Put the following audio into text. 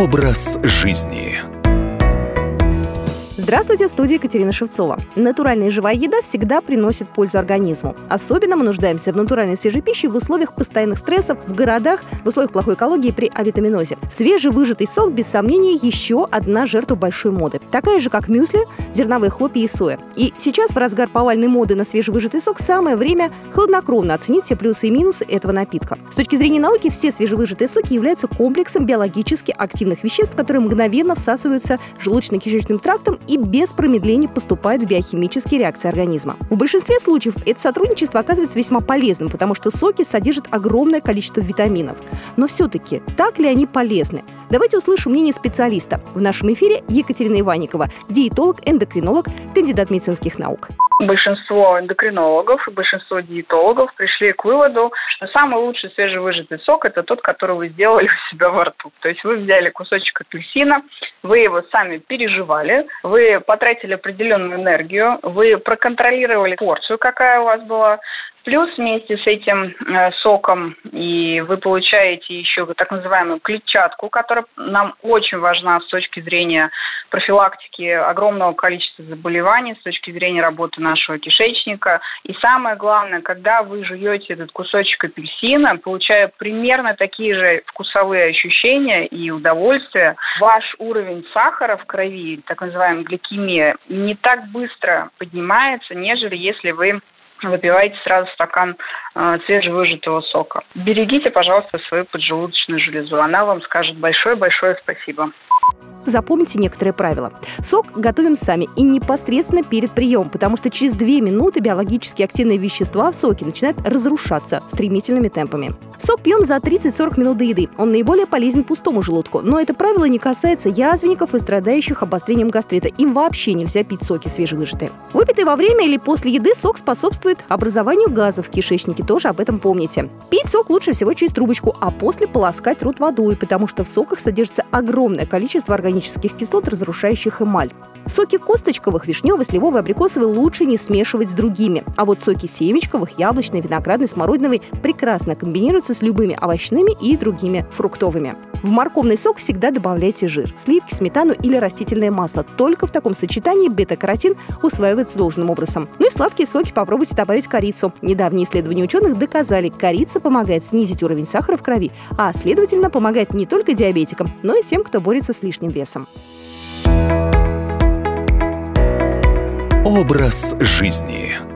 Образ жизни. Здравствуйте, в студии Екатерина Шевцова. Натуральная и живая еда всегда приносит пользу организму. Особенно мы нуждаемся в натуральной свежей пище в условиях постоянных стрессов, в городах, в условиях плохой экологии при авитаминозе. Свежевыжатый сок, без сомнения, еще одна жертва большой моды. Такая же, как мюсли, зерновые хлопья и соя. И сейчас, в разгар повальной моды на свежевыжатый сок, самое время хладнокровно оценить все плюсы и минусы этого напитка. С точки зрения науки, все свежевыжатые соки являются комплексом биологически активных веществ, которые мгновенно всасываются желудочно-кишечным трактом и без промедления поступают в биохимические реакции организма. В большинстве случаев это сотрудничество оказывается весьма полезным, потому что соки содержат огромное количество витаминов. Но все-таки, так ли они полезны? Давайте услышим мнение специалиста. В нашем эфире Екатерина Иванникова, диетолог, эндокринолог, кандидат медицинских наук большинство эндокринологов и большинство диетологов пришли к выводу, что самый лучший свежевыжатый сок – это тот, который вы сделали у себя во рту. То есть вы взяли кусочек апельсина, вы его сами переживали, вы потратили определенную энергию, вы проконтролировали порцию, какая у вас была, Плюс вместе с этим э, соком и вы получаете еще так называемую клетчатку, которая нам очень важна с точки зрения профилактики огромного количества заболеваний, с точки зрения работы нашего кишечника. И самое главное, когда вы жуете этот кусочек апельсина, получая примерно такие же вкусовые ощущения и удовольствие, ваш уровень сахара в крови, так называемая гликемия, не так быстро поднимается, нежели если вы выпивайте сразу стакан э, свежевыжатого сока. Берегите, пожалуйста, свою поджелудочную железу. Она вам скажет большое-большое спасибо. Запомните некоторые правила. Сок готовим сами и непосредственно перед приемом, потому что через 2 минуты биологически активные вещества в соке начинают разрушаться стремительными темпами. Сок пьем за 30-40 минут до еды. Он наиболее полезен пустому желудку. Но это правило не касается язвенников и страдающих обострением гастрита. Им вообще нельзя пить соки свежевыжатые. Выпитый во время или после еды сок способствует образованию газов в кишечнике. Тоже об этом помните. Пить сок лучше всего через трубочку, а после полоскать рот водой, потому что в соках содержится огромное количество органических кислот, разрушающих эмаль. Соки косточковых, вишневый, сливовый, абрикосовый лучше не смешивать с другими. А вот соки семечковых, яблочный, виноградный, смородиновый прекрасно комбинируются с любыми овощными и другими фруктовыми. В морковный сок всегда добавляйте жир, сливки, сметану или растительное масло. Только в таком сочетании бета-каротин усваивается должным образом. Ну и в сладкие соки попробуйте добавить корицу. Недавние исследования ученых доказали, корица помогает снизить уровень сахара в крови, а следовательно помогает не только диабетикам, но и тем, кто борется с лишним весом. Образ жизни.